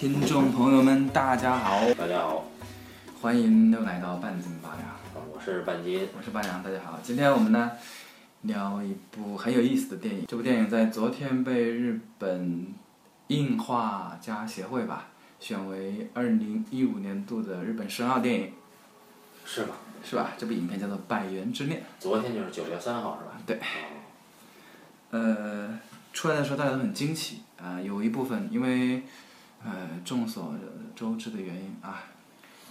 听众朋友们，大家好，大家好，欢迎又来到半斤八两，我是半斤，我是半两，大家好。今天我们呢聊一部很有意思的电影，这部电影在昨天被日本映画家协会吧选为二零一五年度的日本申奥电影，是吧？是吧？这部影片叫做《百元之恋》。昨天就是九月三号，是吧？对。呃，出来的时候大家都很惊奇啊、有一部分因为呃众所周知的原因啊，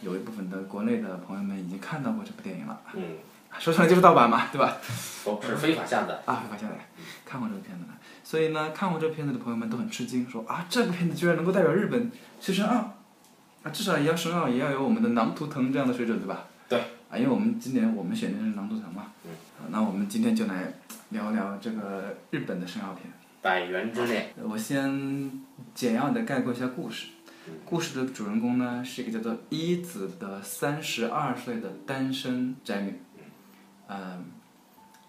有一部分的国内的朋友们已经看到过这部电影了，嗯，说出来就是盗版嘛，对吧？不是非法下载，啊，非法下载看过这个片子的，所以呢，看过这个片子的朋友们都很吃惊，说啊，这个片子居然能够代表日本去申奥，啊，至少也要申奥，也要有我们的狼图腾这样的水准，对吧？对。啊，因为我们今年我们选的是狼图腾嘛。嗯。啊那我们今天就来聊聊这个日本的申奥片。百元之恋，我先简要的概括一下故事。故事的主人公呢是一个叫做一子的三十二岁的单身宅女，嗯，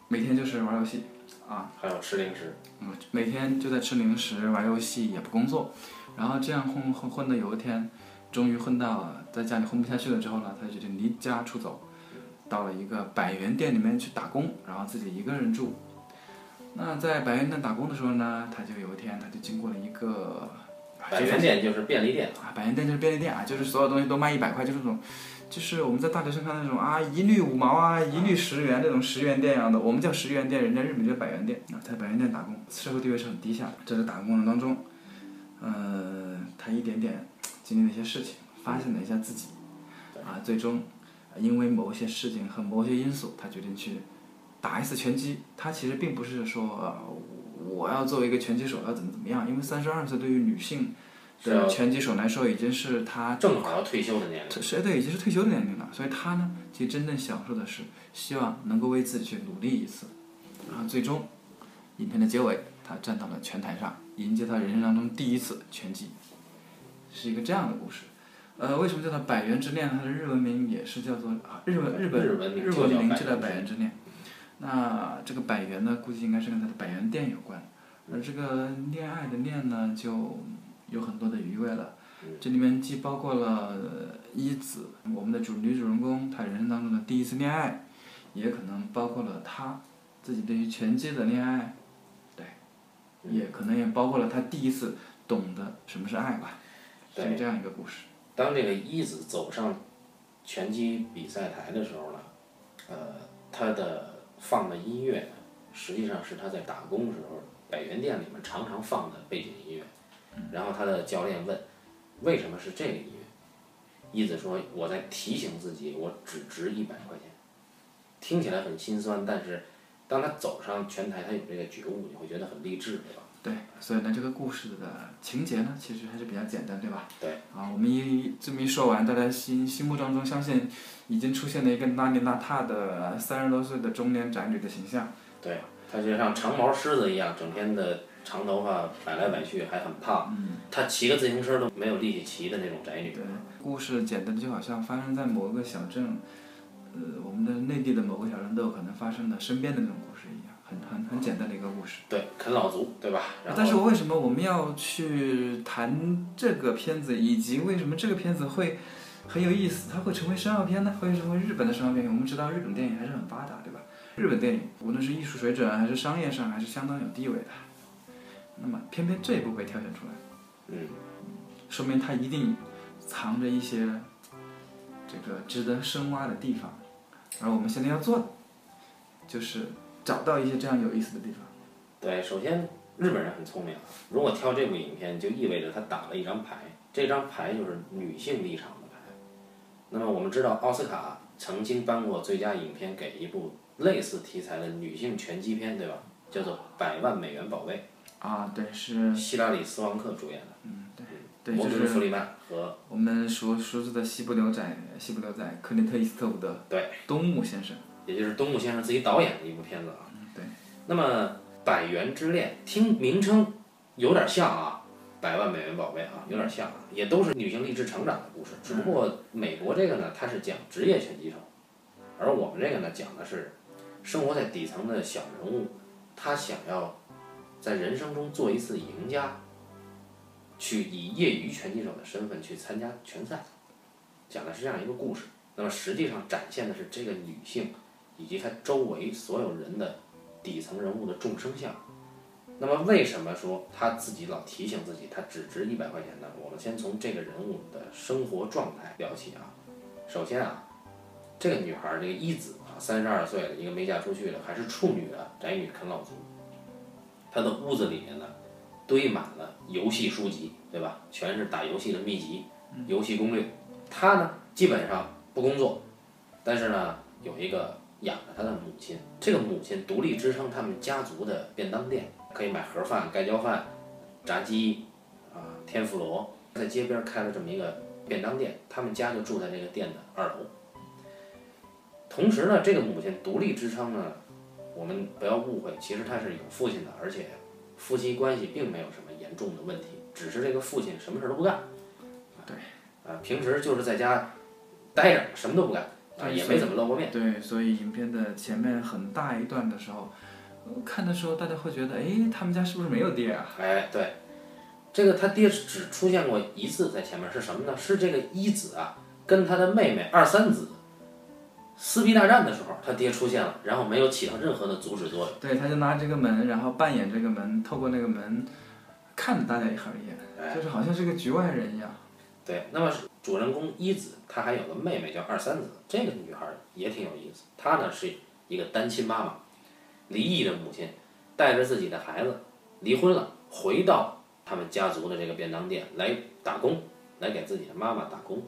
每天就是玩游戏，啊，还有吃零食，嗯，每天就在吃零食、玩游戏，也不工作，然后这样混混混的有一天，终于混到了在家里混不下去了之后呢，他就决定离家出走，到了一个百元店里面去打工，然后自己一个人住。那在百元店打工的时候呢，他就有一天他就经过了一个百元店就是便利店，啊，百元店就是便利店啊，就是所有东西都卖一百块，就是那种，就是我们在大学生看那种啊，一律五毛啊，一律十元这种十元店一样的，我们叫十元店，人家日本叫百元店啊，在百元店打工，社会地位是很低下的。在这打工过程当中，呃，他一点点经历了一些事情，发现了一下自己，啊，最终呃因为某些事情和某些因素，他决定去打一次拳击。他其实并不是说、呃我要作为一个拳击手要怎么怎么样，因为三十二岁对于女性的拳击手来说，已经是他正好要退休的年龄，是对，已经是退休的年龄了。所以他呢，其实真正享受的是希望能够为自己去努力一次，然后最终，影片的结尾，他站到了拳台上，迎接他人生当中第一次拳击，是一个这样的故事。呃，为什么叫它百元之恋呢？它的日文名也是叫做啊日文日本日文名就叫百元之恋。那这个百元呢，估计应该是跟他的百元店有关，而这个恋爱的恋呢，就有很多的余味了。这里面既包括了呃一子，我们的主女主人公她人生当中的第一次恋爱，也可能包括了她自己对于拳击的恋爱，对，也可能也包括了她第一次懂得什么是爱吧，是这样一个故事。当这个一子走上拳击比赛台的时候呢，呃，他的放的音乐，实际上是他在打工时候百元店里面常常放的背景音乐。然后他的教练问，为什么是这个音乐？意思说，我在提醒自己，我只值一百块钱。听起来很心酸，但是当他走上拳台，他有这个觉悟，你会觉得很励志，对吧？对，所以呢，这个故事的情节呢，其实还是比较简单，对吧？对。啊，我们一这么一说完，大家心心目当中相信已经出现了一个邋里邋遢的三十多岁的中年宅女的形象。对，她就像长毛狮子一样，整天的长头发摆来摆去，还很胖。她骑个自行车都没有力气骑的那种宅女。对，故事简单的就好像发生在某一个小镇，呃，我们的内地的某个小镇都有可能发生的身边的那种故事一样，很很很简单的一个故事。对，啃老族，对吧？然但是我为什么我们要去谈这个片子，以及为什么这个片子会很有意思？它会成为商业片呢？会成为日本的商业片？我们知道日本电影还是很发达，对吧？日本电影无论是艺术水准还是商业上，还是相当有地位的。那么偏偏这一部被挑选出来，嗯，说明它一定藏着一些这个值得深挖的地方。而我们现在要做的，就是找到一些这样有意思的地方。对，首先日本人很聪明啊，如果挑这部影片，就意味着他打了一张牌，这张牌就是女性立场的牌。那么我们知道奥斯卡曾经颁过最佳影片给一部类似题材的女性拳击片，对吧？叫做《百万美元宝贝啊，对，是》，希拉里·斯旺克主演的，嗯对，摩就是根·弗里曼和我们熟熟知的西部牛仔，西部牛仔克林特·伊斯特伍德，对，东木先生，也就是东木先生自己导演的一部片子啊。对。那么《百元之恋》听名称有点像啊，百万美元宝贝啊，有点像啊，也都是女性励志成长的故事。只不过美国这个呢，它是讲职业拳击手，而我们这个呢，讲的是生活在底层的小人物，他想要在人生中做一次赢家，去以业余拳击手的身份去参加拳赛，讲的是这样一个故事。那么实际上展现的是这个女性以及他周围所有人的底层人物的众生相。那么为什么说他自己老提醒自己他只值一百块钱呢？我们先从这个人物的生活状态聊起啊。首先啊，这个女孩儿这个一子啊，三十二岁了，一个没嫁出去的还是处女的宅女啃老族，她的屋子里面呢堆满了游戏书籍，对吧？全是打游戏的秘籍、游戏攻略。她呢基本上不工作，但是呢有一个养着他的母亲，这个母亲独立支撑他们家族的便当店，可以买盒饭、盖浇饭、炸鸡啊、天妇罗，在街边开了这么一个便当店，他们家就住在这个店的二楼。同时呢，这个母亲独立支撑呢，我们不要误会，其实她是有父亲的，而且夫妻关系并没有什么严重的问题，只是这个父亲什么事儿都不干。对。啊，平时就是在家待着，什么都不干，啊，对也没怎么露过面。对，所以影片的前面很大一段的时候，呃看的时候大家会觉得，哎，他们家是不是没有爹啊？哎，对，这个他爹只出现过一次在前面是什么呢？是这个一子啊，跟他的妹妹二三子撕逼大战的时候，他爹出现了，然后没有起到任何的阻止作用。对，他就拿这个门，然后扮演这个门，透过那个门看着大家一行眼，哎就是好像是个局外人一样。对，那么主人公一子，她还有个妹妹叫二三子，这个女孩也挺有意思。她呢是一个单亲妈妈，离异的母亲，带着自己的孩子离婚了，回到他们家族的这个便当店来打工，来给自己的妈妈打工。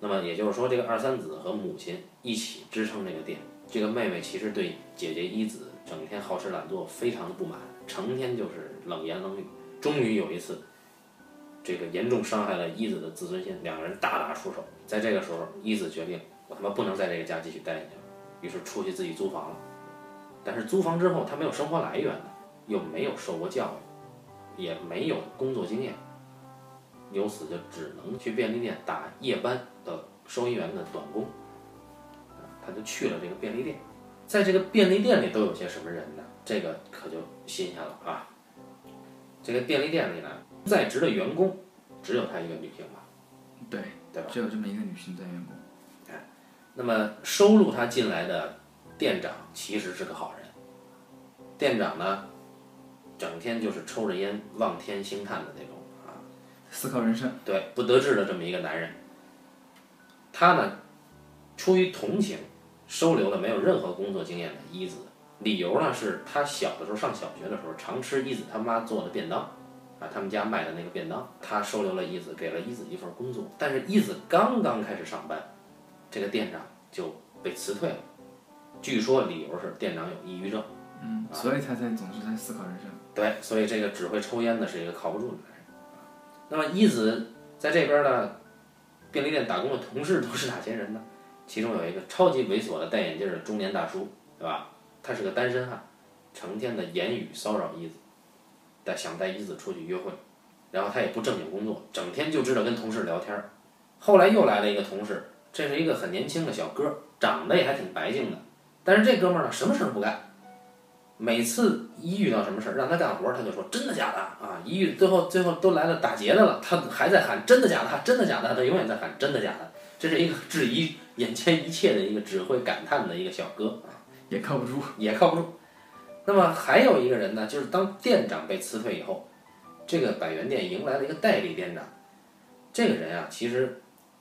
那么也就是说，这个二三子和母亲一起支撑这个店。这个妹妹其实对姐姐一子整天好吃懒做，非常的不满，成天就是冷言冷语。终于有一次，这个严重伤害了一子的自尊心，两个人大打出手。在这个时候，一子决定我他妈不能在这个家继续待下去了，于是出去自己租房了。但是租房之后，他没有生活来源，又没有受过教育，也没有工作经验，由此就只能去便利店打夜班的收银员的短工。他就去了这个便利店，在这个便利店里都有些什么人呢？这个可就新鲜了啊！这个便利店里呢，在职的员工只有她一个女性吧，对，对吧？只有这么一个女性在员工。那么收录她进来的店长其实是个好人，店长呢，整天就是抽着烟望天兴叹的那种啊，思考人生，对，不得志的这么一个男人。他呢，出于同情，收留了没有任何工作经验的一子。理由呢是他小的时候上小学的时候常吃一子他妈做的便当，啊，他们家卖的那个便当，他收留了一子，给了一子一份工作。但是一子刚刚开始上班，这个店长就被辞退了。据说理由是店长有抑郁症。嗯，所以他才总是在思考人生。对，所以这个只会抽烟的是一个靠不住的男人。那么一子在这边呢，便利店打工的同事都是哪些人呢？其中有一个超级猥琐的戴眼镜的中年大叔，对吧？他是个单身汉，成天的言语骚扰一子，带想带一子出去约会，然后他也不正经工作，整天就知道跟同事聊天儿。后来又来了一个同事，这是一个很年轻的小哥，长得也还挺白净的，但是这哥们儿呢，什么事儿不干。每次一遇到什么事儿让他干活儿，他就说真的假的啊！一遇最后最后都来了打劫的了，他还在喊真的假的，真的假的，他永远在喊真的假的。这是一个质疑眼前一切的一个只会感叹的一个小哥啊，也靠不住。也靠不住。那么还有一个人呢，就是当店长被辞退以后，这个百元店迎来了一个代理店长。这个人啊，其实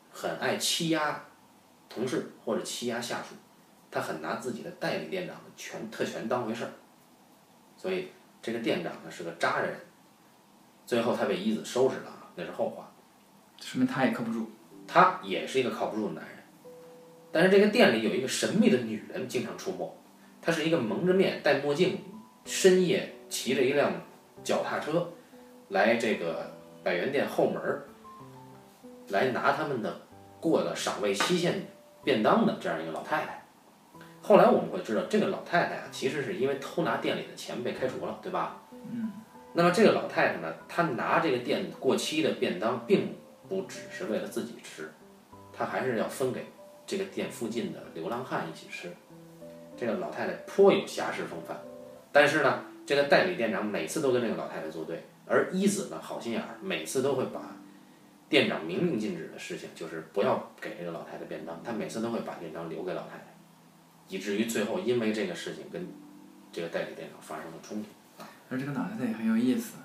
很爱欺压同事或者欺压下属，他很拿自己的代理店长的权特权当回事儿。所以这个店长呢是个渣人，最后他被一子收拾了啊，那是后话。说明他也靠不住。他也是一个靠不住的男人，但是这个店里有一个神秘的女人经常出没，她是一个蒙着面、戴墨镜，深夜骑着一辆脚踏车，来这个百元店后门儿，来拿他们的过了赏味期限便当的这样一个老太太。后来我们会知道，这个老太太啊，其实是因为偷拿店里的钱被开除了，对吧？嗯。那么这个老太太呢，她拿这个店过期的便当，并不只是为了自己吃，她还是要分给这个店附近的流浪汉一起吃。这个老太太颇有侠士风范，但是呢，这个代理店长每次都跟这个老太太作对，而一子呢，好心眼儿，每次都会把店长明令禁止的事情，就是不要给这个老太太便当，他每次都会把便当留给老太太，以至于最后因为这个事情跟这个代理店长发生了冲突。而这个老太太也很有意思，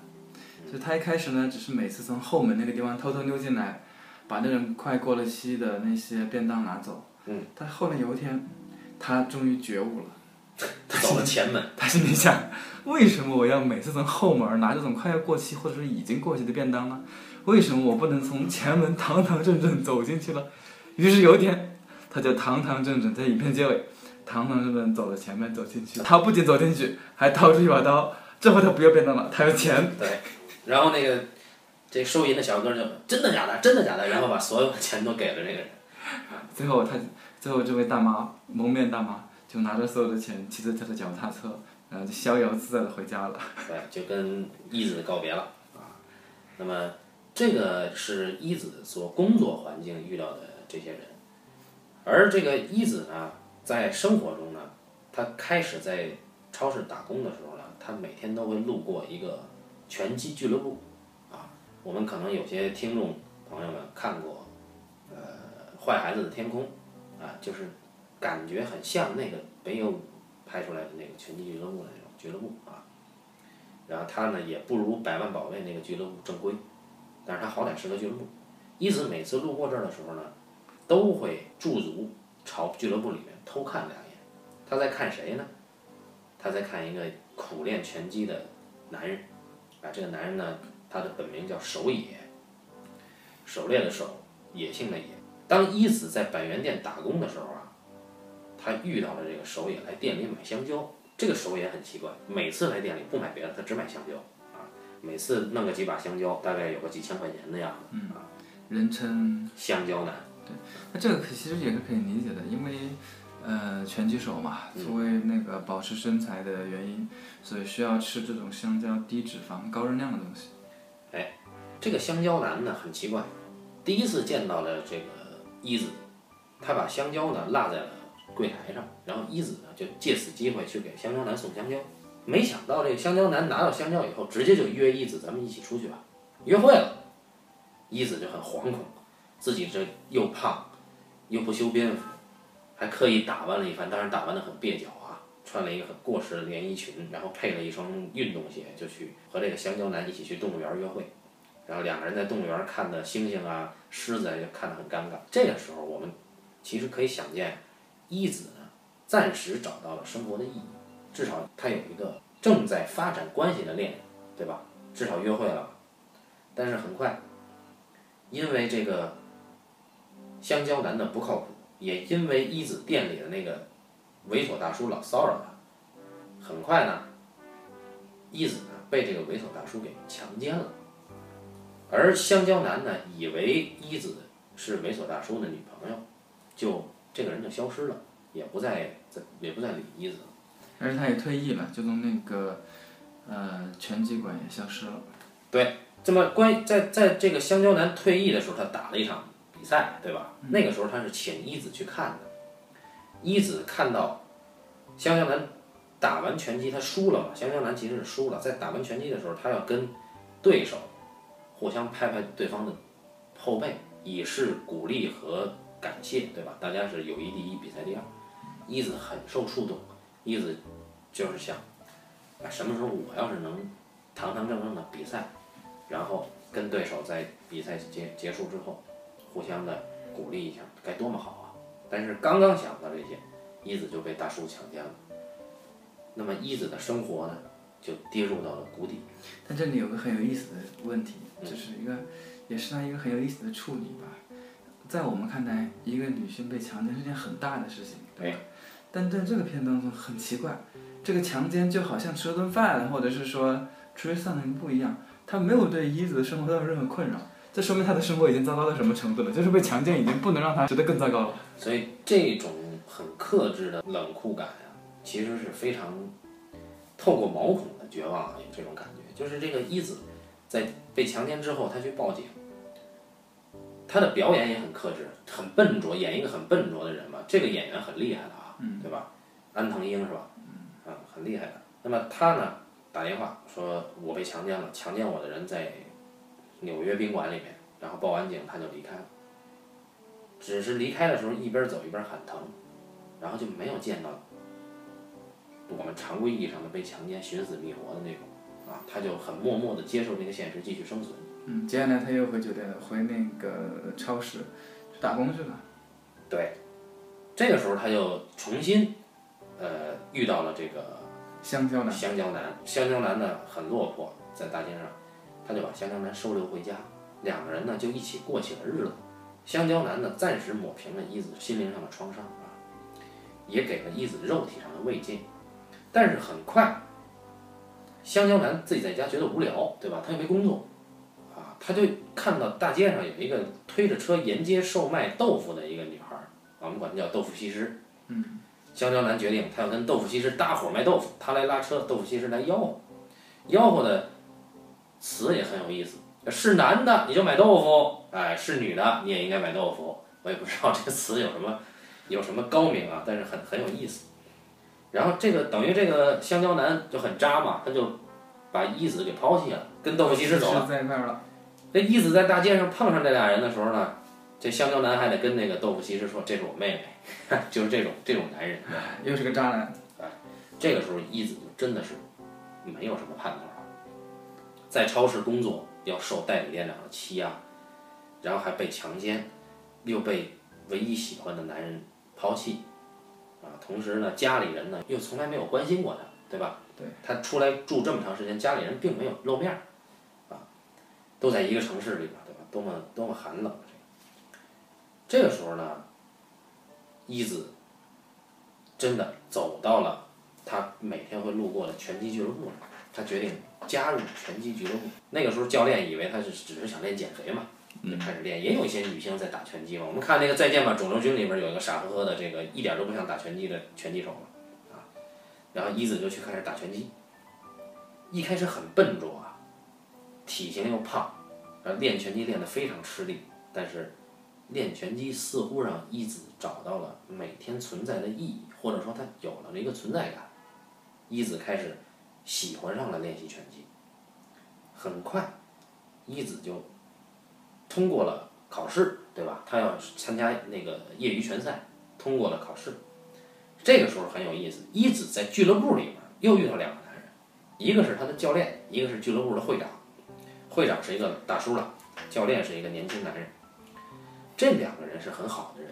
就她一开始呢，只是每次从后门那个地方偷偷溜进来，把那种快过了期的那些便当拿走。嗯。但后来有一天，她终于觉悟了。他走了前门，他心里想：为什么我要每次从后门拿这种快要过期或者是已经过期的便当呢？为什么我不能从前门堂堂正正走进去了？于是有一天，他就堂堂正正在影片结尾，堂堂正正走了前面走进去。他不仅走进去，还掏出一把刀。这回他不要便当了，他要钱。对，然后那个这收银的小哥就真的假的，真的假的，然后把所有的钱都给了这个人。最后他，最后这位大妈蒙面大妈就拿着所有的钱，骑着他的脚踏车，然后就逍遥自在的回家了。对，就跟一子告别了啊。那么这个是一子所工作环境遇到的这些人，而这个一子呢，在生活中呢，他开始在超市打工的时候呢，他每天都会路过一个拳击俱乐部啊。我们可能有些听众朋友们看过，呃，《坏孩子的天空》啊，就是感觉很像那个北野武拍出来的那个拳击俱乐部的那种俱乐部啊。然后他呢也不如百万宝贝那个俱乐部正规，但是他好歹是个俱乐部。一子每次路过这儿的时候呢，都会驻足朝俱乐部里面偷看两眼。他在看谁呢？他在看一个苦练拳击的男人。啊，这个男人呢，他的本名叫守野，狩猎的狩，野性的野。当一子在百元店打工的时候啊，他遇到了这个守野来店里买香蕉。这个守野很奇怪，每次来店里不买别的，他只买香蕉啊。每次弄个几把香蕉，大概有个几千块钱的样子啊。人称香蕉男。对，那这个其实也是可以理解的，因为呃拳击手嘛，作为那个保持身材的原因，所以需要吃这种香蕉低脂肪、高热量的东西。哎这个香蕉男呢很奇怪，第一次见到了这个一子，他把香蕉呢落在了柜台上，然后一子呢就借此机会去给香蕉男送香蕉。没想到这个香蕉男拿到香蕉以后，直接就约一子咱们一起出去吧，约会了。一子就很惶恐，自己这又胖，又不修边幅，还刻意打扮了一番，当然打扮得很蹩脚啊，穿了一个很过时的连衣裙，然后配了一双运动鞋，就去和这个香蕉男一起去动物园约会。然后两个人在动物园看的猩猩啊、狮子啊，就看得很尴尬。这个时候，我们其实可以想见，一子呢暂时找到了生活的意义，至少他有一个正在发展关系的恋人，对吧？至少约会了。但是很快，因为这个香蕉男的不靠谱，也因为一子店里的那个猥琐大叔老骚扰他，很快呢，一子呢被这个猥琐大叔给强奸了。而香蕉男呢，以为一子是猥琐大叔的女朋友，就这个人就消失了，也不再再也不再理一子了。而且他也退役了，就从那个呃拳击馆也消失了。对这么关于在在这个香蕉男退役的时候，他打了一场比赛，对吧？那个时候他是请一子去看的。一子看到香蕉男打完拳击，他输了嘛？香蕉男其实是输了，在打完拳击的时候，他要跟对手互相拍拍对方的后背，以示鼓励和感谢，对吧？大家是友谊第一，比赛第二。一子很受触动，一子就是想，啊，什么时候我要是能堂堂正正的比赛，然后跟对手在比赛结结束之后，互相的鼓励一下，该多么好啊！但是刚刚想到这些，一子就被大叔强奸了。那么一子的生活呢，就跌入到了谷底。但这里有个很有意思的问题，嗯就是一个，也是他一个很有意思的处理吧。在我们看来，一个女性被强奸是件很大的事情，对吧？但在这个片当中很奇怪，这个强奸就好像吃了顿饭，或者是说出去散散步一样，他没有对一子的生活造成任何困扰。这说明他的生活已经糟糕到什么程度了？就是被强奸已经不能让他觉得更糟糕了。所以这种很克制的冷酷感呀、其实是非常透过毛孔的绝望啊，有这种感觉。就是这个一子在被强奸之后，他去报警，他的表演也很克制，很笨拙，演一个很笨拙的人嘛。这个演员很厉害的啊，对吧？安藤英是吧？啊，很厉害的。那么他呢，打电话说我被强奸了，强奸我的人在纽约宾馆里面，然后报完警他就离开了。只是离开的时候一边走一边喊疼，然后就没有见到我们常规意义上的被强奸、寻死觅活的那种啊，他就很默默的接受这个现实，继续生存。嗯，接下来他又回酒店了，回那个超市去打工去了。对，这个时候他就重新呃遇到了这个香蕉男，香蕉男，香蕉男呢很落魄，在大街上，他就把香蕉男收留回家，两个人呢就一起过起了日子。香蕉男呢暂时抹平了一子心灵上的创伤啊，也给了一子肉体上的慰藉，但是很快，香蕉男自己在家觉得无聊，对吧？他又没工作，啊，他就看到大街上有一个推着车沿街售卖豆腐的一个女孩儿，我们管她叫豆腐西施。嗯。香蕉男决定他要跟豆腐西施搭伙卖豆腐，他来拉车，豆腐西施来吆喝，吆喝的词也很有意思。是男的你就买豆腐，哎，是女的你也应该买豆腐。我也不知道这个词有什么有什么高明啊，但是很很有意思。然后这个等于这个香蕉男就很渣嘛，他就把一子给抛弃了，跟豆腐西施走了。在一块儿了。这一子在大街上碰上这俩人的时候呢，这香蕉男还得跟那个豆腐西施说：“这是我妹妹。”就是这种这种男人，又是个渣男。哎，这个时候一子就真的是没有什么盼头了，在超市工作。要受代理店长的欺压，然后还被强奸，又被唯一喜欢的男人抛弃，啊，同时呢，家里人呢又从来没有关心过他，对吧？对。他出来住这么长时间，家里人并没有露面儿，啊，都在一个城市里边，对吧？多么多么寒冷这个时候呢，一子真的走到了他每天会路过的拳击俱乐部他决定。加入拳击俱乐部，那个时候教练以为他是只是想练减肥嘛，就开始练。也有一些女性在打拳击嘛。我们看那个《再见吧，肿瘤君》里边有一个傻呵呵的，这个一点都不像打拳击的拳击手嘛，啊。然后一子就去开始打拳击，一开始很笨拙啊，体型又胖，然后练拳击练得非常吃力。但是练拳击似乎让一子找到了每天存在的意义，或者说他有了一个存在感。一子开始。喜欢上了练习拳击，很快，一子就通过了考试，对吧？他要参加那个业余拳赛，通过了考试。这个时候很有意思，一子在俱乐部里面又遇到两个男人，一个是他的教练，一个是俱乐部的会长。会长是一个大叔了，教练是一个年轻男人。这两个人是很好的人，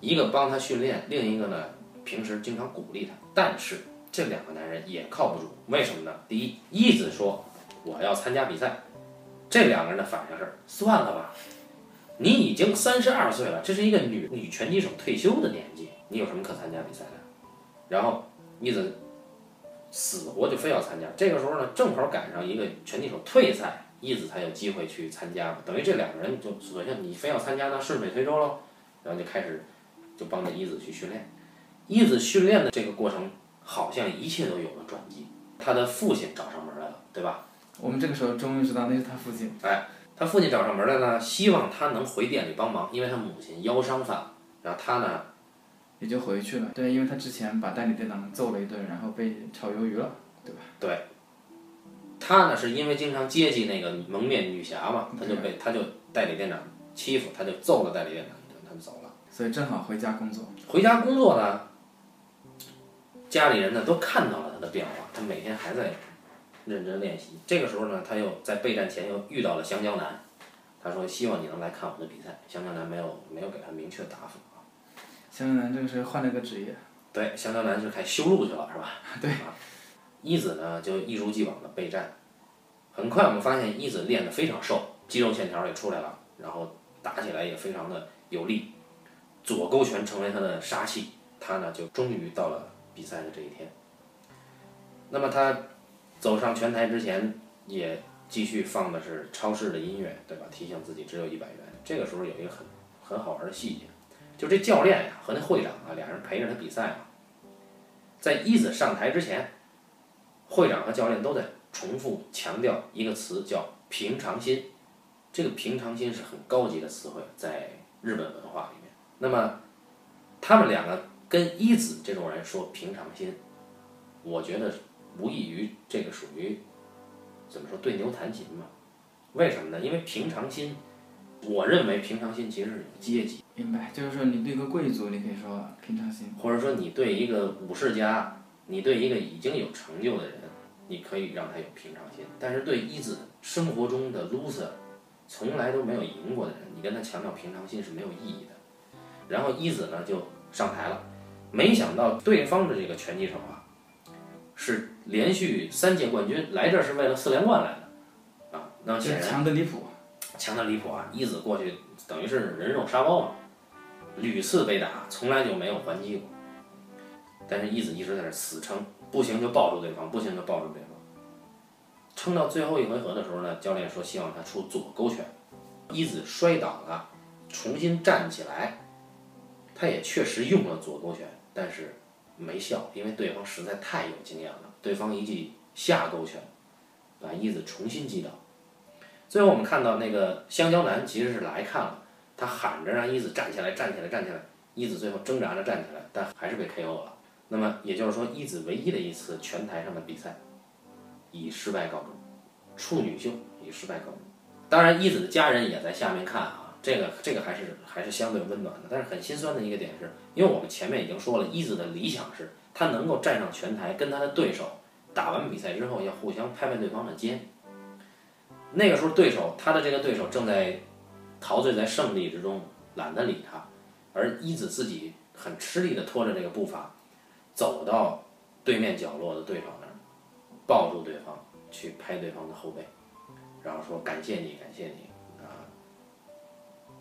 一个帮他训练，另一个呢平时经常鼓励他，但是。这两个男人也靠不住，为什么呢？第一，一子说我要参加比赛，这两个人的反应是算了吧，你已经三十二岁了，这是一个女女拳击手退休的年纪，你有什么可参加比赛的？然后一子死活就非要参加，这个时候呢，正好赶上一个拳击手退赛，一子才有机会去参加，等于这两个人就索性你非要参加，那顺水推舟喽，然后就开始就帮着一子去训练，一子训练的这个过程。好像一切都有了转机，他的父亲找上门来了，对吧？我们这个时候终于知道那是他父亲。哎，他父亲找上门来呢，希望他能回店里帮忙，因为他母亲腰伤犯了。然后他呢，也就回去了。对，因为他之前把代理店长揍了一顿，然后被炒鱿鱼了，对吧？对。他呢，是因为经常接济那个蒙面女侠嘛，他就被他就代理店长欺负，他就揍了代理店长一顿，他就走了。所以正好回家工作。回家工作呢？家里人呢都看到了他的变化，他每天还在认真练习。这个时候呢，他又在备战前又遇到了香蕉男，他说希望你能来看我的比赛。香蕉男没有没有给他明确答复啊。香蕉男这个时候换了个职业。对，香蕉男是开修路去了，是吧？对。一子呢就一如既往的备战，很快我们发现一子练得非常瘦，肌肉线条也出来了，然后打起来也非常的有力，左勾拳成为他的杀器，他呢就终于到了。比赛的这一天，那么他走上拳台之前，也继续放的是超市的音乐，对吧？提醒自己只有一百元。这个时候有一个很很好玩的细节，就这教练呀和那会长啊，俩人陪着他比赛嘛。在一子上台之前，会长和教练都在重复强调一个词，叫平常心。这个平常心是很高级的词汇，在日本文化里面。那么他们两个。跟一子这种人说平常心，我觉得无异于这个属于怎么说对牛弹琴嘛？为什么呢？因为平常心，我认为平常心其实是有阶级，明白，就是说你对一个贵族，你可以说平常心，或者说你对一个武士家，你对一个已经有成就的人，你可以让他有平常心，但是对一子生活中的 loser，从来都没有赢过的人，你跟他强调平常心是没有意义的。然后一子呢就上台了，没想到对方的这个拳击手啊，是连续三届冠军，来这儿是为了四连冠来的，啊，那显然强的离谱。强的离谱啊！一子过去等于是人肉沙包嘛，屡次被打，从来就没有还击过。但是一子一直在这死撑，不行就抱住对方，不行就抱住对方。撑到最后一回合的时候呢，教练说希望他出左勾拳，一子摔倒了，重新站起来，他也确实用了左勾拳，但是没效，因为对方实在太有经验了，对方一记下勾拳，把一子重新击倒。最后我们看到那个香蕉男其实是来看了，他喊着让一子站起来，站起来，站起来。一子最后挣扎着站起来，但还是被 KO 了。那么也就是说，一子唯一的一次拳台上的比赛以失败告终，处女秀以失败告终。当然，一子的家人也在下面看啊，这个这个还是还是相对温暖的。但是很心酸的一个点是，因为我们前面已经说了，一子的理想是他能够站上拳台，跟他的对手打完比赛之后要互相拍拍对方的肩。那个时候，对手他的这个对手正在陶醉在胜利之中，懒得理他，而一子自己很吃力地拖着这个步伐，走到对面角落的对手那儿，抱住对方，去拍对方的后背，然后说感谢你，感谢你啊。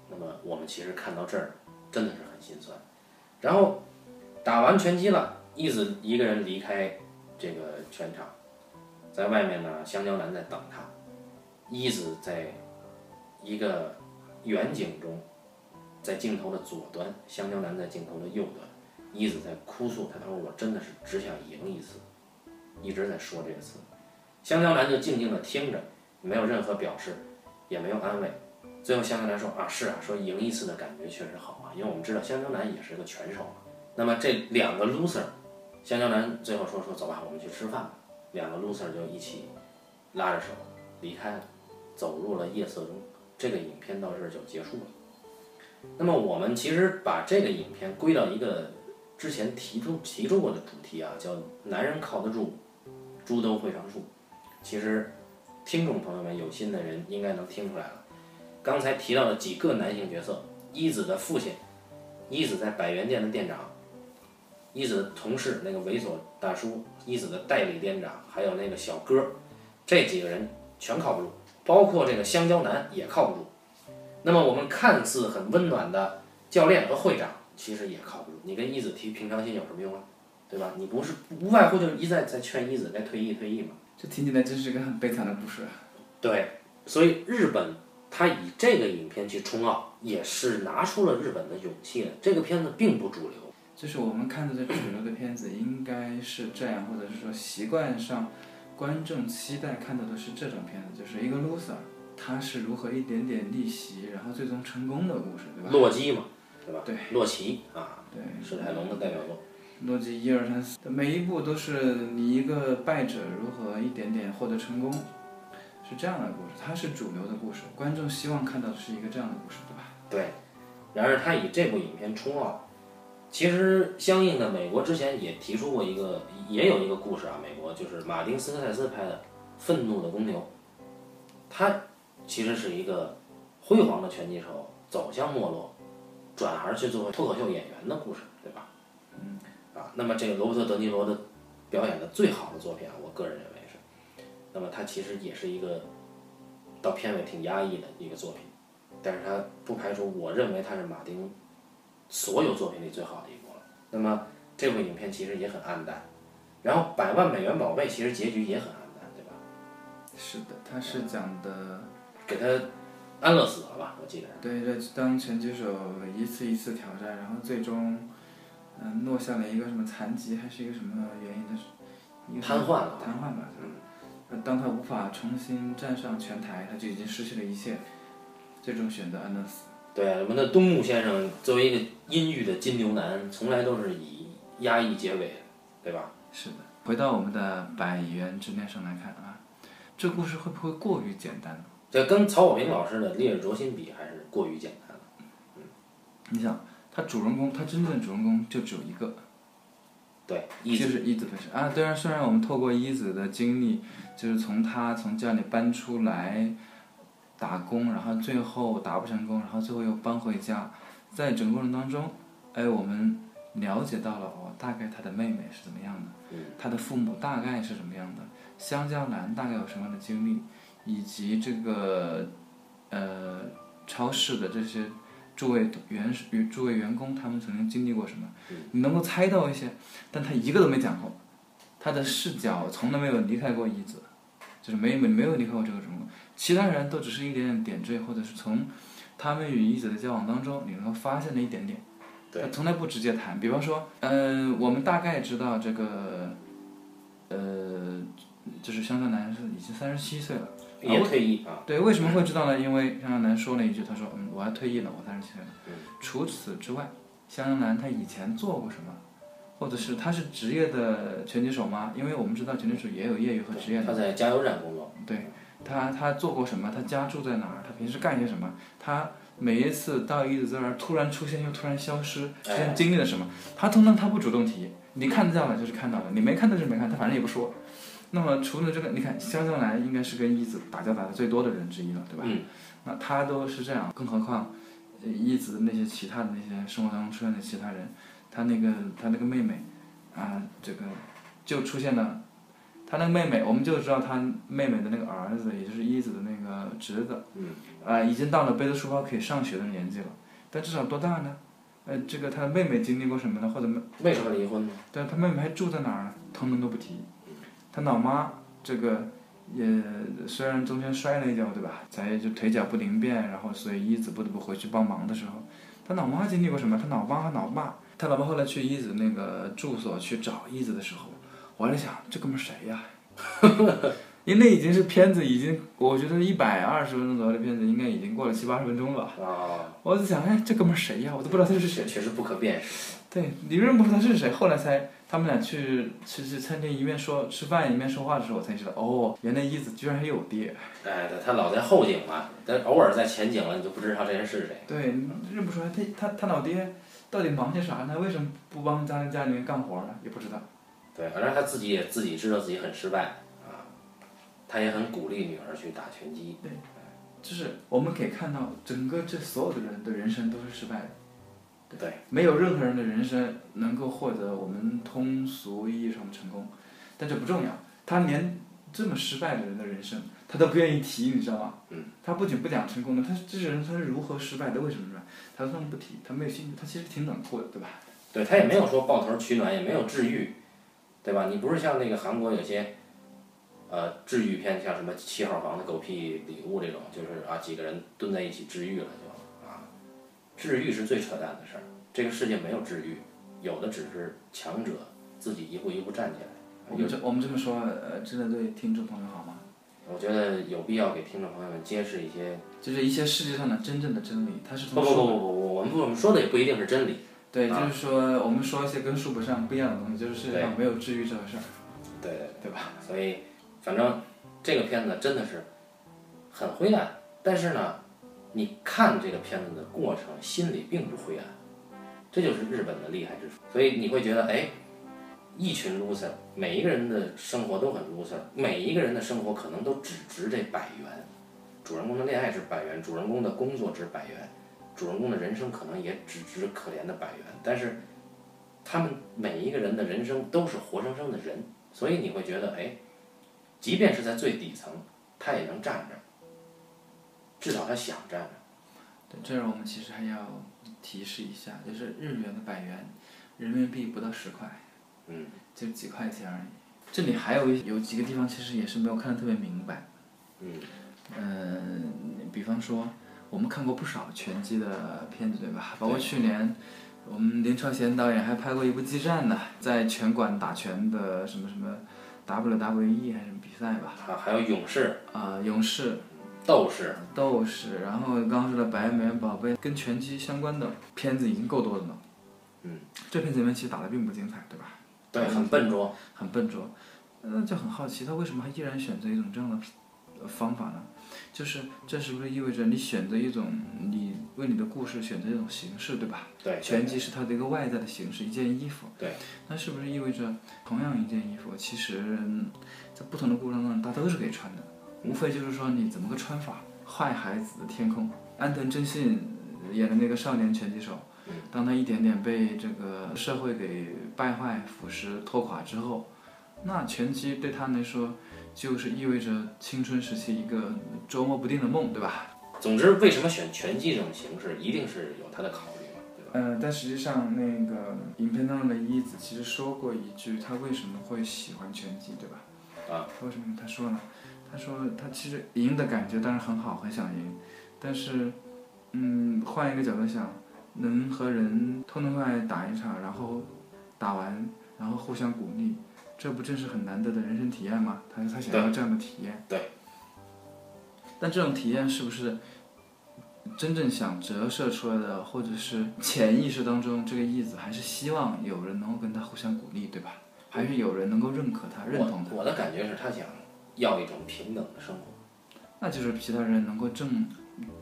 那么我们其实看到这儿，真的是很心酸。然后打完拳击了，一子一个人离开这个拳场，在外面呢，香蕉男在等他。一子在一个远景中，在镜头的左端，香蕉男在镜头的右端，一子在哭诉，他他说我真的是只想赢一次，一直在说这个词。香蕉男就静静地听着，没有任何表示，也没有安慰。最后香蕉男说啊是啊，说赢一次的感觉确实好啊，因为我们知道香蕉男也是个拳手嘛。那么这两个 loser，香蕉男最后说说走吧，我们去吃饭。两个 loser 就一起拉着手离开了。走入了夜色中，这个影片到这儿就结束了。那么我们其实把这个影片归到一个之前提出提出过的主题啊，叫“男人靠得住，猪都会上树”。其实听众朋友们有心的人应该能听出来了。刚才提到的几个男性角色：一子的父亲，一子在百元店的店长，一子的同事那个猥琐大叔，一子的代理店长，还有那个小哥，这几个人全靠不住。包括这个香蕉男也靠不住，那么我们看似很温暖的教练和会长，其实也靠不住。你跟一子提平常心有什么用啊？对吧？你不是无外乎就是一再在劝一子该退役退役嘛。这听起来真是个很悲惨的故事。对，所以日本他以这个影片去冲奥，也是拿出了日本的勇气的。这个片子并不主流，就是我们看到的主流的片子应该是这样，或者是说习惯上。观众期待看到的是这种片子，就是一个 loser，他是如何一点点逆袭，然后最终成功的故事，对吧？洛基嘛，对吧？对，洛奇啊，对，史泰龙的代表作。洛基一二三四，每一部都是你一个败者如何一点点获得成功，是这样的故事，它是主流的故事，观众希望看到的是一个这样的故事，对吧？对。然而他以这部影片冲奥。其实，相应的，美国之前也提出过一个，也有一个故事啊。美国就是马丁斯科塞斯拍的《愤怒的公牛》，他其实是一个辉煌的拳击手走向没落，转而去做脱口秀演员的故事，对吧？嗯。啊，那么这个罗伯特·德尼罗的表演的最好的作品啊，我个人认为是，那么他其实也是一个到片尾挺压抑的一个作品，但是他不排除，我认为他是马丁。所有作品里最好的一部了。那么这部影片其实也很暗淡，然后《百万美元宝贝》其实结局也很暗淡，对吧？是的，他是讲的给他安乐死了吧？我记得。对，这当拳击手一次一次挑战，然后最终嗯落下了一个什么残疾还是一个什么原因的，瘫痪了。瘫痪吧。嗯。当他无法重新站上拳台，他就已经失去了一切，最终选择安乐死。对，我们的东木先生作为一个阴郁的金牛男，从来都是以压抑结尾，对吧？是的。回到我们的百元之恋上来看啊，这故事会不会过于简单呢？这跟曹保平老师的《烈日灼心》比，还是过于简单了。嗯你想，他主人公，他真正的主人公就只有一个，对，就是一子本身啊。虽然虽然我们透过一子的经历，就是从他从家里搬出来打工，然后最后打不成功，然后最后又搬回家，在整个过程当中，哎，我们了解到了哦，大概他的妹妹是怎么样的，他的父母大概是什么样的，香蕉男大概有什么样的经历，以及这个呃超市的这些。诸位员诸位员工，他们曾经经历过什么？你能够猜到一些，但他一个都没讲过，他的视角从来没有离开过椅子，就是没没没有离开过这个人物，其他人都只是一点点点缀，或者是从他们与一子的交往当中，你能够发现的一点点，他从来不直接谈。比方说，嗯，我们大概知道这个，呃，就是香香男是已经三十七岁了。也退役啊？对，为什么会知道呢？因为香香男说了一句，他说：“嗯，我要退役了，我三十七岁了。”除此之外，香香男他以前做过什么，或者是他是职业的拳击手吗？因为我们知道拳击手也有业余和职业的。他在加油站工作。对，他他做过什么？他家住在哪儿？他平时干些什么？他每一次到一子这儿突然出现又突然消失，之前经历了什么？他通常他不主动提，你看到了就是看到了，你没看到就是没看，他反正也不说。那么除了这个，你看香蕉男应该是跟一子打架打的最多的人之一了，对吧？那他都是这样，更何况一子的那些其他的那些生活当中出现的其他人，他那个他那个妹妹，啊，这个就出现了，他那个妹妹，我们就知道他妹妹的那个儿子，也就是一子的那个侄子，啊，已经到了背着书包可以上学的年纪了，但至少多大呢？呃，这个他的妹妹经历过什么呢？或者为什么离婚呢？对，他妹妹还住在哪儿呢？通通都不提。他老妈这个也虽然中间摔了一跤，对吧？才就腿脚不灵便，然后所以一子不得不回去帮忙的时候，他老妈经历过什么？他老妈和老爸，他老爸后来去一子那个住所去找一子的时候，我还在想这哥们谁呀？因为那已经是片子，已经我觉得一百二十分钟左右的片子，应该已经过了七八十分钟了。啊！我在想，哎，这哥们谁呀？我都不知道他是谁。确实不可辨识。对，你认不出他是谁，后来才。他们俩去去去餐厅一面说吃饭一面说话的时候，我才知道哦，原来一子居然还有爹。哎，对，他老在后景嘛，但偶尔在前景了，你就不知道这人是谁。对，认不出来他他他老爹到底忙些啥呢？为什么不帮家家里面干活呢？也不知道。对，反正他自己也自己知道自己很失败啊，他也很鼓励女儿去打拳击。对，就是我们可以看到，整个这所有的人的人生都是失败的。对，没有任何人的人生能够获得我们通俗意义上的成功，但这不重要。他连这么失败的人的人生，他都不愿意提，你知道吗？嗯。他不仅不讲成功的，他这些人他是如何失败的？为什么失败？他们不提，他没有兴趣。他其实挺冷酷的，对吧？对他也没有说抱头取暖，也没有治愈，对吧？你不是像那个韩国有些，呃，治愈片，像什么七号房的狗屁礼物这种，就是啊几个人蹲在一起治愈了就啊。治愈是最扯淡的事儿，这个世界没有治愈，有的只是强者自己一步一步站起来。我们这我们这么说，呃，真的对听众朋友好吗？我觉得有必要给听众朋友们揭示一些，就是一些世界上的真正的真理，它是不不不不不，我们我们说的也不一定是真理。对，就是说我们说一些跟书本上不一样的东西，就是世界上没有治愈这回事儿。对对对吧？所以，反正这个片子真的是很灰暗，但是呢。你看这个片子的过程，心里并不灰暗，这就是日本的厉害之处。所以你会觉得，哎，一群 loser，每一个人的生活都很 loser，每一个人的生活可能都只值这百元。主人公的恋爱值百元，主人公的工作值百元，主人公的人生可能也只值可怜的百元。但是，他们每一个人的人生都是活生生的人，所以你会觉得，哎，即便是在最底层，他也能站着。至少他想站着。对，这儿我们其实还要提示一下，就是日元的百元，人民币不到十块，嗯，就几块钱而已。这里还有有几个地方其实也是没有看得特别明白。嗯。嗯，比方说，我们看过不少拳击的片子，对吧？包括去年，我们林超贤导演还拍过一部激战呢，在拳馆打拳的什么什么 WWE 还是什么比赛吧？啊，还有勇士。啊，勇士。斗士，斗士，然后刚刚说的《白眉宝贝》跟拳击相关的片子已经够多的了。嗯，这片子里面其实打的并不精彩，对吧？对，很笨拙。很笨拙，那就很好奇，他为什么还依然选择一种这样的呃方法呢？就是这是不是意味着你选择一种你为你的故事选择一种形式，对吧？对，拳击是它的一个外在的形式，一件衣服。对。那是不是意味着同样一件衣服，其实在不同的故事当中，它都是可以穿的，无非就是说你怎么个穿法。坏孩子的天空，安藤真信演的那个少年拳击手，当他一点点被这个社会给败坏、腐蚀、拖垮之后，那拳击对他来说就是意味着青春时期一个捉摸不定的梦，对吧？总之，为什么选拳击这种形式，一定是有他的考虑嘛，对吧？嗯，但实际上那个影片当中的一子其实说过一句，他为什么会喜欢拳击，对吧？啊，为什么他说呢？他说他其实赢的感觉当然很好，很想赢，但是，嗯，换一个角度想，能和人痛痛快快打一场，然后打完，然后互相鼓励，这不正是很难得的人生体验吗？他说他想要这样的体验。对。但这种体验是不是真正想折射出来的，或者是潜意识当中这个意思，还是希望有人能够跟他互相鼓励，对吧？还是有人能够认可他、认同他？我的感觉是他想。要一种平等的生活，那就是其他人能够正，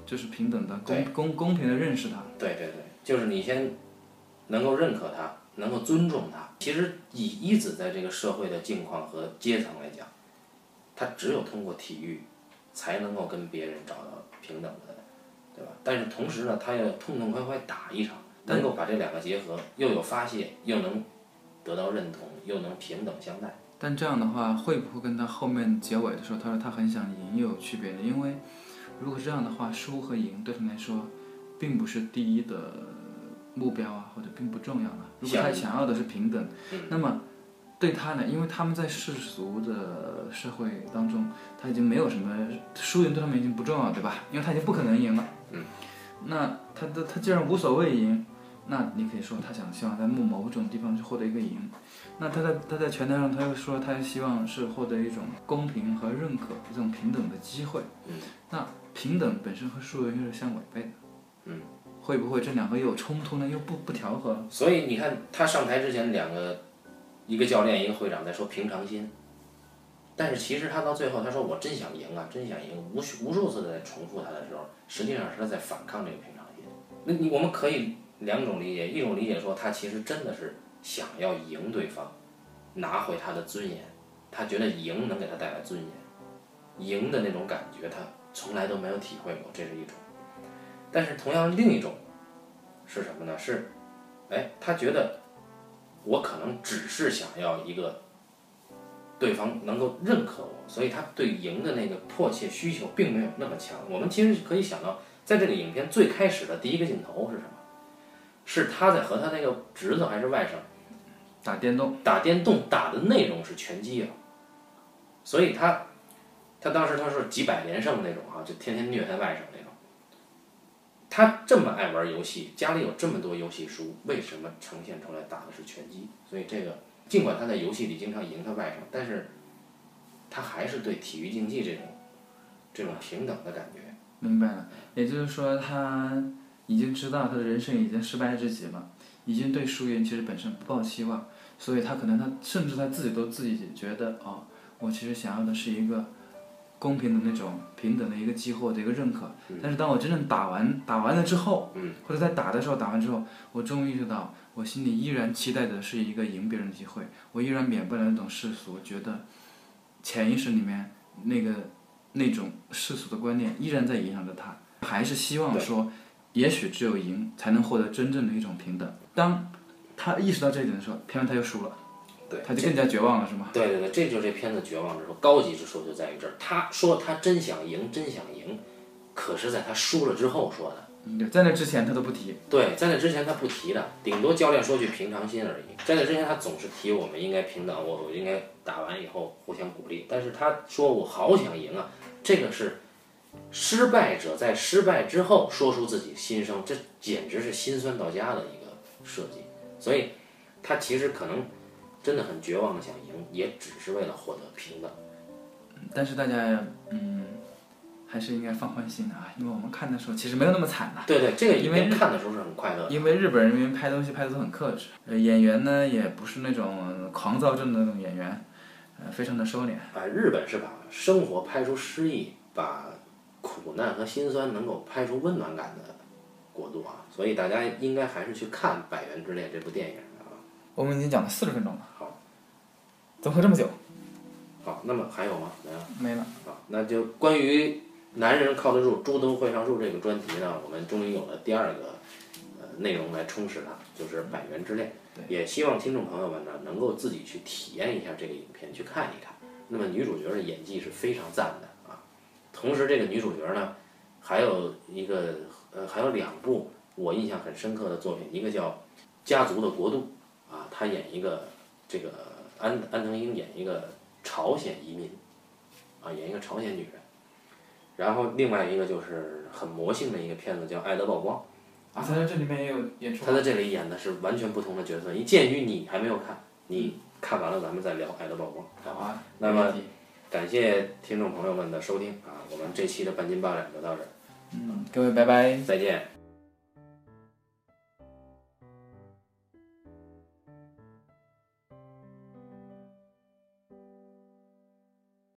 就是平等的公公公平的认识他。对对对，就是你先能够认可他，能够尊重他。其实以一子在这个社会的境况和阶层来讲，他只有通过体育，才能够跟别人找到平等的，对吧？但是同时呢，他要痛痛快快打一场，能够把这两个结合，又有发泄，又能得到认同，又能平等相待。但这样的话，会不会跟他后面结尾的时候，他说他很想赢又有区别呢？因为如果这样的话，输和赢对他来说，并不是第一的目标啊，或者并不重要了。如果他想要的是平等，那么对他呢？因为他们在世俗的社会当中，他已经没有什么输赢对他们已经不重要，对吧？因为他已经不可能赢了。那他的他既然无所谓赢。那你可以说他想希望在某某种地方去获得一个赢，那他在他在拳台上他又说他希望是获得一种公平和认可一种平等的机会，那平等本身和输赢又是相违背的，嗯，会不会这两个又有冲突呢？又不不调和？所以你看他上台之前两个，一个教练一个会长在说平常心，但是其实他到最后他说我真想赢啊，真想赢，无无数次的在重复他的时候，实际上是他在反抗这个平常心。那你我们可以。两种理解，一种理解说他其实真的是想要赢对方，拿回他的尊严，他觉得赢能给他带来尊严，赢的那种感觉他从来都没有体会过，这是一种。但是同样另一种是什么呢？是，哎，他觉得我可能只是想要一个对方能够认可我，所以他对赢的那个迫切需求并没有那么强。我们其实可以想到，在这个影片最开始的第一个镜头是什么？是他在和他那个侄子还是外甥打电动，打电动打的内容是拳击啊，所以他他当时他说几百连胜那种啊，就天天虐他外甥那种。他这么爱玩游戏，家里有这么多游戏书，为什么呈现出来打的是拳击？所以这个尽管他在游戏里经常赢他外甥，但是他还是对体育竞技这种这种平等的感觉。明白了，也就是说他。已经知道他的人生已经失败至极了，已经对输赢其实本身不抱希望，所以他可能他甚至他自己都自己觉得哦，我其实想要的是一个公平的那种平等的一个机会的一个认可。但是当我真正打完打完了之后，或者在打的时候打完之后，我终于意识到，我心里依然期待的是一个赢别人的机会，我依然免不了那种世俗，觉得潜意识里面那个那种世俗的观念依然在影响着他，还是希望说。也许只有赢才能获得真正的一种平等。当他意识到这一点的时候，偏偏他又输了，对，他就更加绝望了，是吗？对对对，这就是这片子绝望之处，高级之处就在于这儿。他说他真想赢，真想赢，可是在他输了之后说的。嗯在那之前他都不提。对，在那之前他不提的，顶多教练说句平常心而已。在那之前他总是提我们应该平等，我我应该打完以后互相鼓励。但是他说我好想赢啊，这个是。失败者在失败之后说出自己心声，这简直是心酸到家的一个设计。所以，他其实可能真的很绝望的想赢，也只是为了获得平等。但是大家，嗯，还是应该放宽心的啊，因为我们看的时候其实没有那么惨的。对对，这个因为看的时候是很快乐的。因为日本人因为拍东西拍的都很克制，呃，演员呢也不是那种狂躁症的那种演员，呃，非常的收敛。啊，日本是把生活拍出诗意，把苦难和辛酸能够拍出温暖感的国度啊，所以大家应该还是去看《百元之恋》这部电影啊。我们已经讲了四十分钟了，好，怎么会这么久？好，那么还有吗？没了。没了。好，那就关于男人靠得住，猪都会上树这个专题呢，我们终于有了第二个呃内容来充实它，就是《百元之恋》。也希望听众朋友们呢能够自己去体验一下这个影片，去看一看。那么女主角的演技是非常赞的啊，同时这个女主角呢还有一个呃还有两部我印象很深刻的作品，一个叫《家族的国度》啊，她演一个这个安安藤英演一个朝鲜移民。啊，演一个朝鲜女人，然后另外一个就是很魔性的一个片子叫《爱的曝光啊，他在这里面也有演》，出。他在这里演的是完全不同的角色。一鉴于你还没有看，你看完了咱们再聊《爱的曝光》。好啊。那么，感谢听众朋友们的收听啊，我们这期的半斤八两就到这儿。嗯，各位拜拜。再见。